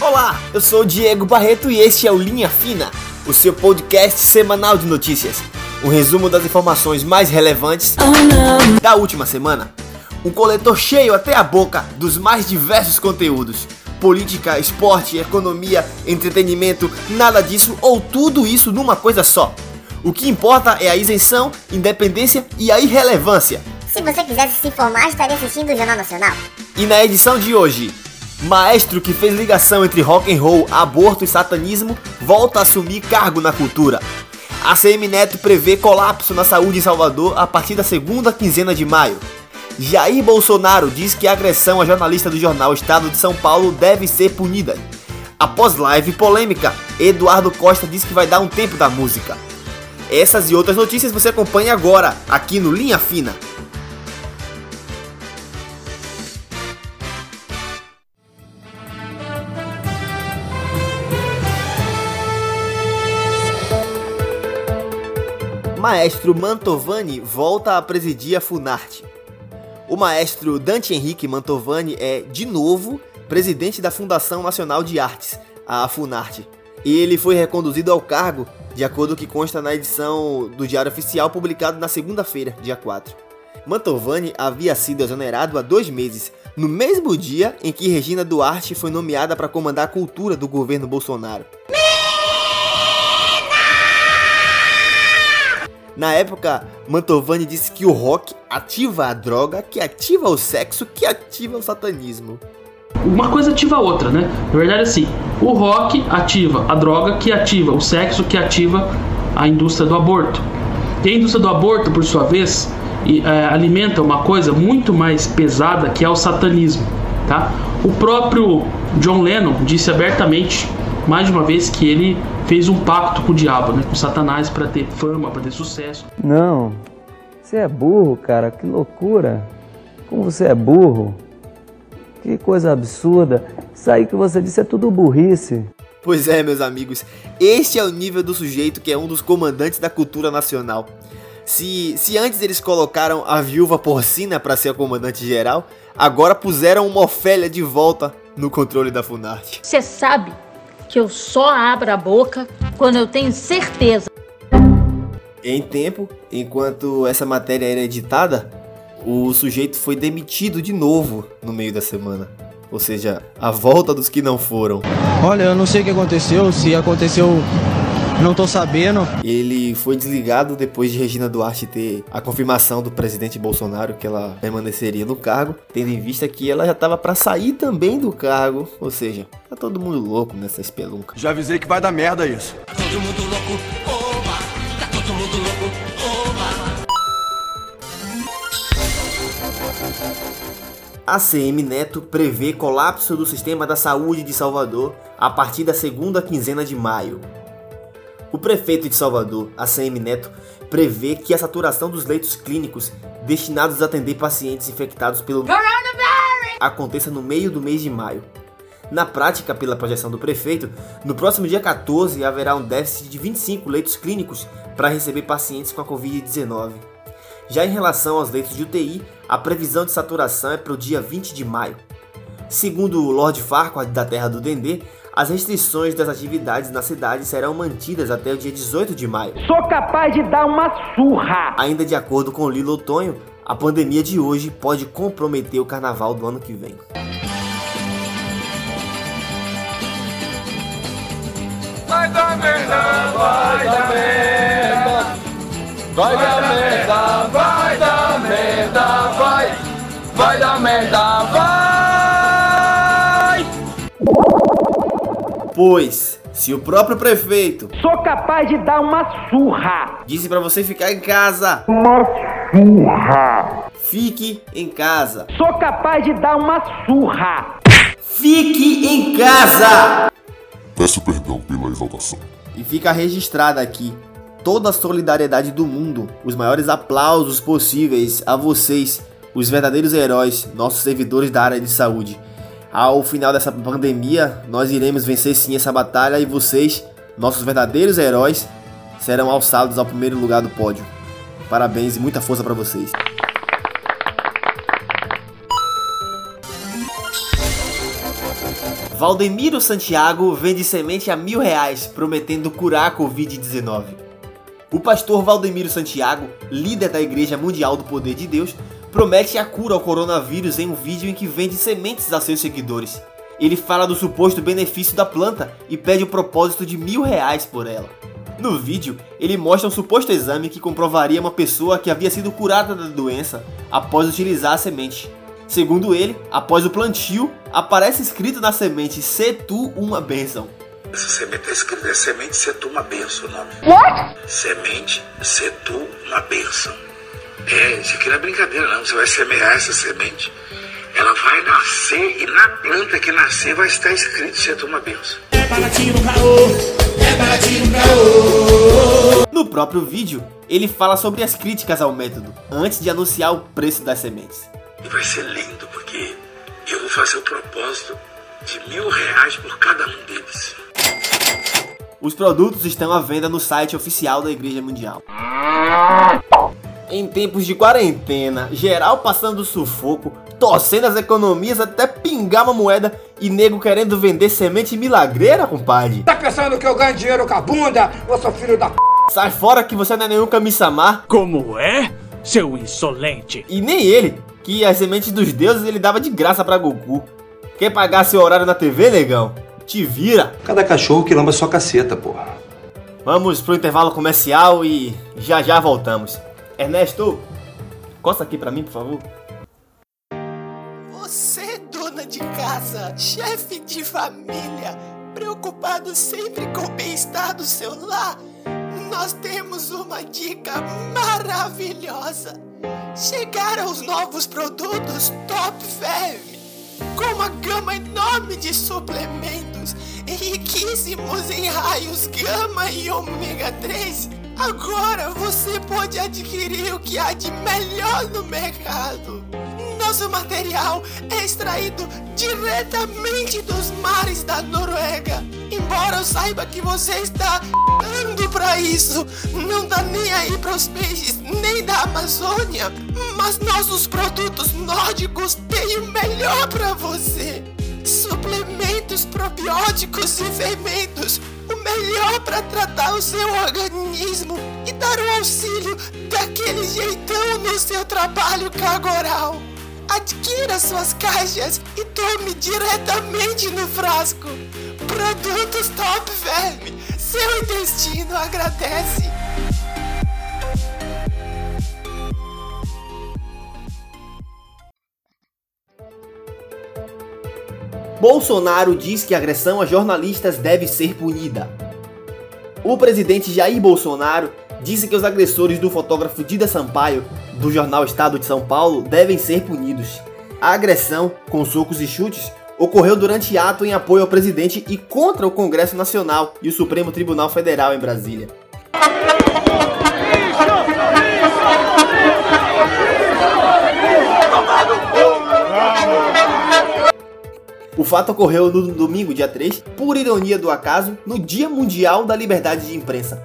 Olá, eu sou o Diego Barreto e este é o Linha Fina, o seu podcast semanal de notícias. Um resumo das informações mais relevantes da última semana. Um coletor cheio até a boca dos mais diversos conteúdos. Política, esporte, economia, entretenimento, nada disso ou tudo isso numa coisa só. O que importa é a isenção, independência e a irrelevância. Se você quisesse se informar, estaria assistindo o Jornal Nacional. E na edição de hoje, maestro que fez ligação entre rock and roll, aborto e satanismo volta a assumir cargo na cultura. A CM Neto prevê colapso na saúde em Salvador a partir da segunda quinzena de maio. Jair Bolsonaro diz que a agressão a jornalista do jornal Estado de São Paulo deve ser punida. Após live polêmica, Eduardo Costa diz que vai dar um tempo da música. Essas e outras notícias você acompanha agora, aqui no Linha Fina. Maestro Mantovani volta a presidir a Funarte. O maestro Dante Henrique Mantovani é, de novo, presidente da Fundação Nacional de Artes, a Funarte. E ele foi reconduzido ao cargo, de acordo com o que consta na edição do Diário Oficial publicado na segunda-feira, dia 4. Mantovani havia sido exonerado há dois meses, no mesmo dia em que Regina Duarte foi nomeada para comandar a cultura do governo Bolsonaro. Na época, Mantovani disse que o rock ativa a droga, que ativa o sexo, que ativa o satanismo. Uma coisa ativa a outra, né? Na verdade, assim, o rock ativa a droga, que ativa o sexo, que ativa a indústria do aborto. E a indústria do aborto, por sua vez, é, alimenta uma coisa muito mais pesada que é o satanismo, tá? O próprio John Lennon disse abertamente mais de uma vez que ele fez um pacto com o diabo, né, com Satanás para ter fama, para ter sucesso. Não, você é burro, cara, que loucura. Como você é burro. Que coisa absurda. Isso aí que você disse é tudo burrice. Pois é, meus amigos, este é o nível do sujeito que é um dos comandantes da cultura nacional. Se, se antes eles colocaram a viúva porcina para ser a comandante geral, agora puseram uma Ofélia de volta no controle da Funarte. Você sabe que eu só abro a boca quando eu tenho certeza. Em tempo, enquanto essa matéria era editada, o sujeito foi demitido de novo no meio da semana. Ou seja, a volta dos que não foram. Olha, eu não sei o que aconteceu, se aconteceu não tô sabendo. Ele foi desligado depois de Regina Duarte ter a confirmação do presidente Bolsonaro que ela permaneceria no cargo, tendo em vista que ela já tava para sair também do cargo. Ou seja, tá todo mundo louco nessa espelunca. Já avisei que vai dar merda isso. Tá todo mundo louco, oba! Tá todo mundo louco, oba! A CM Neto prevê colapso do sistema da saúde de Salvador a partir da segunda quinzena de maio. O prefeito de Salvador, ACM Neto, prevê que a saturação dos leitos clínicos destinados a atender pacientes infectados pelo aconteça no meio do mês de maio. Na prática, pela projeção do prefeito, no próximo dia 14 haverá um déficit de 25 leitos clínicos para receber pacientes com a Covid-19. Já em relação aos leitos de UTI, a previsão de saturação é para o dia 20 de maio. Segundo o Lord Farquaad da Terra do Dendê, as restrições das atividades na cidade serão mantidas até o dia 18 de maio. Sou capaz de dar uma surra! Ainda de acordo com Lilo Tonho, a pandemia de hoje pode comprometer o carnaval do ano que vem. Vai dar merda, vai dar merda. Vai dar merda, vai Pois, se o próprio prefeito Sou capaz de dar uma surra! disse para você ficar em casa, Uma surra! fique em casa. Sou capaz de dar uma surra! Fique em casa! Peço perdão pela exaltação. E fica registrada aqui toda a solidariedade do mundo, os maiores aplausos possíveis a vocês, os verdadeiros heróis, nossos servidores da área de saúde. Ao final dessa pandemia, nós iremos vencer sim essa batalha e vocês, nossos verdadeiros heróis, serão alçados ao primeiro lugar do pódio. Parabéns e muita força para vocês. Valdemiro Santiago vende semente a mil reais, prometendo curar a Covid-19. O pastor Valdemiro Santiago, líder da Igreja Mundial do Poder de Deus, promete a cura ao coronavírus em um vídeo em que vende sementes a seus seguidores. Ele fala do suposto benefício da planta e pede o propósito de mil reais por ela. No vídeo, ele mostra um suposto exame que comprovaria uma pessoa que havia sido curada da doença após utilizar a semente. Segundo ele, após o plantio, aparece escrito na semente Se tu uma bênção. Essa semente está escrito, é semente se tu uma benção o nome. What? Semente se tu uma benção. É, isso aqui não é brincadeira não, você vai semear essa semente, ela vai nascer e na planta que nascer vai estar escrito se tu uma benção. É baratinho no caô, é baratinho no caô. No próprio vídeo, ele fala sobre as críticas ao método, antes de anunciar o preço das sementes. E vai ser lindo, porque eu vou fazer o propósito de mil reais por cada um deles. Os produtos estão à venda no site oficial da Igreja Mundial. Em tempos de quarentena, geral passando sufoco, torcendo as economias até pingar uma moeda e nego querendo vender semente milagreira, compadre. Tá pensando que eu ganho dinheiro com a bunda? Ô seu filho da p... Sai fora que você não é nenhum Kami-sama. Como é, seu insolente? E nem ele, que as sementes dos deuses ele dava de graça pra Goku. Quer pagar seu horário na TV, negão? Te vira. Cada cachorro que lamba sua caceta, porra. Vamos pro intervalo comercial e já já voltamos. Ernesto, costa aqui pra mim, por favor. Você, dona de casa, chefe de família, preocupado sempre com o bem-estar do seu lar, nós temos uma dica maravilhosa. Chegaram os novos produtos Top Fave, com uma gama enorme de suplementos riquíssimos em raios gama e ômega 3. Agora você pode adquirir o que há de melhor no mercado. Nosso material é extraído diretamente dos mares da Noruega. Embora eu saiba que você está dando pra isso, não dá nem aí pros peixes nem da Amazônia, mas nossos produtos nórdicos têm o melhor pra você. Suplementos probióticos e fermentos, melhor para tratar o seu organismo e dar um auxílio daquele jeitão no seu trabalho cagoral. Adquira suas caixas e tome diretamente no frasco. Produtos Top Verme, seu intestino agradece. Bolsonaro diz que agressão a jornalistas deve ser punida. O presidente Jair Bolsonaro disse que os agressores do fotógrafo Dida Sampaio, do jornal Estado de São Paulo, devem ser punidos. A agressão, com socos e chutes, ocorreu durante ato em apoio ao presidente e contra o Congresso Nacional e o Supremo Tribunal Federal em Brasília. O fato ocorreu no domingo, dia 3, por ironia do acaso, no Dia Mundial da Liberdade de Imprensa.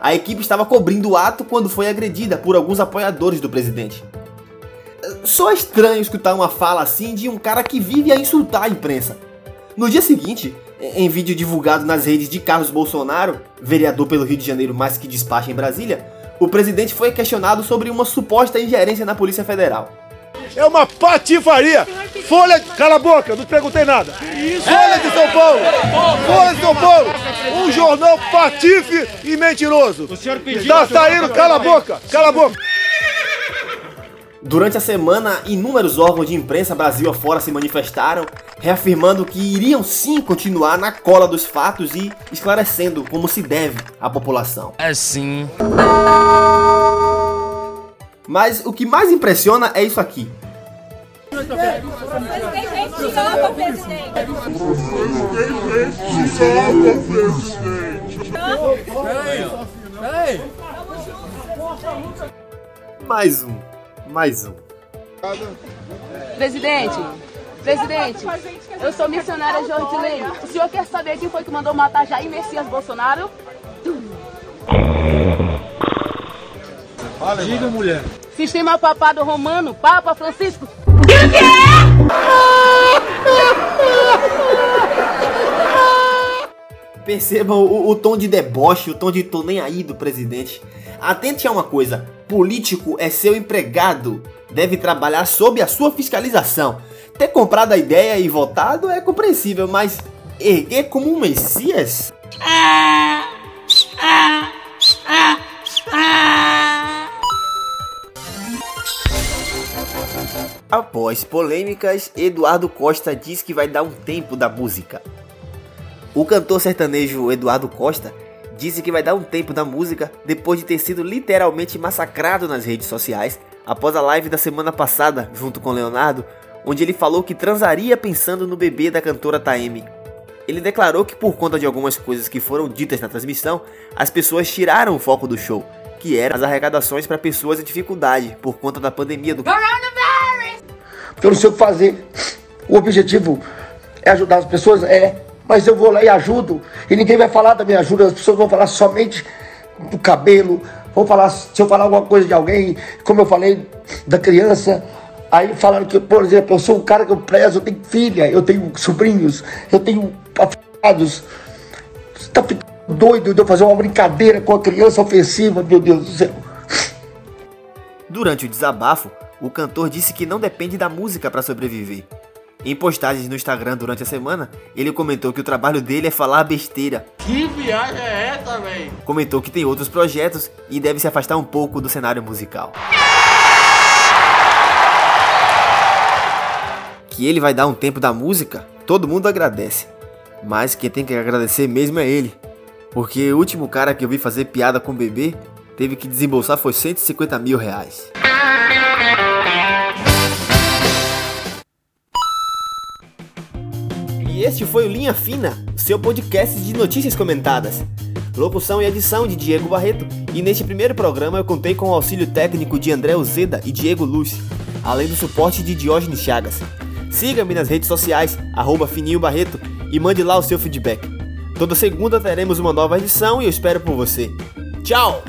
A equipe estava cobrindo o ato quando foi agredida por alguns apoiadores do presidente. Só é estranho escutar uma fala assim de um cara que vive a insultar a imprensa. No dia seguinte, em vídeo divulgado nas redes de Carlos Bolsonaro, vereador pelo Rio de Janeiro mais que despacha em Brasília, o presidente foi questionado sobre uma suposta ingerência na Polícia Federal. É uma patifaria. Folha. Cala a boca, não perguntei nada. Folha de São Paulo. Folha de São Paulo. Um jornal patife e mentiroso. Tá saindo, cala a boca, cala a boca. Durante a semana, inúmeros órgãos de imprensa Brasil afora se manifestaram, reafirmando que iriam sim continuar na cola dos fatos e esclarecendo como se deve à população. É sim. Mas o que mais impressiona é isso aqui. Mais um, mais um. Presidente, presidente, eu sou missionária Jordilene. O senhor quer saber quem foi que mandou matar Jair Messias Bolsonaro? Diga, mulher. Sistema papado romano, Papa Francisco. Quê? Percebam o, o tom de deboche, o tom de tô nem aí do presidente. Atente a uma coisa: político é seu empregado, deve trabalhar sob a sua fiscalização. Ter comprado a ideia e votado é compreensível, mas erguer como um messias? Ah! Após polêmicas, Eduardo Costa diz que vai dar um tempo da música. O cantor sertanejo Eduardo Costa disse que vai dar um tempo da música depois de ter sido literalmente massacrado nas redes sociais após a live da semana passada, junto com Leonardo, onde ele falou que transaria pensando no bebê da cantora Taeme. Ele declarou que por conta de algumas coisas que foram ditas na transmissão, as pessoas tiraram o foco do show, que eram as arrecadações para pessoas em dificuldade por conta da pandemia do eu não sei o que fazer. O objetivo é ajudar as pessoas? É. Mas eu vou lá e ajudo. E ninguém vai falar da minha ajuda. As pessoas vão falar somente do cabelo. Vão falar, se eu falar alguma coisa de alguém, como eu falei da criança. Aí falaram que, por exemplo, eu sou um cara que eu prezo, eu tenho filha, eu tenho sobrinhos, eu tenho afados. Você tá ficando doido de eu fazer uma brincadeira com a criança ofensiva, meu Deus do céu. Durante o desabafo, o cantor disse que não depende da música para sobreviver. Em postagens no Instagram durante a semana, ele comentou que o trabalho dele é falar besteira. Que viagem é essa, velho? Comentou que tem outros projetos e deve se afastar um pouco do cenário musical. Que ele vai dar um tempo da música, todo mundo agradece. Mas quem tem que agradecer mesmo é ele. Porque o último cara que eu vi fazer piada com o bebê teve que desembolsar foi 150 mil reais. Este foi o Linha Fina, seu podcast de notícias comentadas. Locução e edição de Diego Barreto, e neste primeiro programa eu contei com o auxílio técnico de André Uzeda e Diego Lúcio, além do suporte de Diógenes Chagas. Siga-me nas redes sociais, arroba Fininho Barreto, e mande lá o seu feedback. Toda segunda teremos uma nova edição e eu espero por você. Tchau!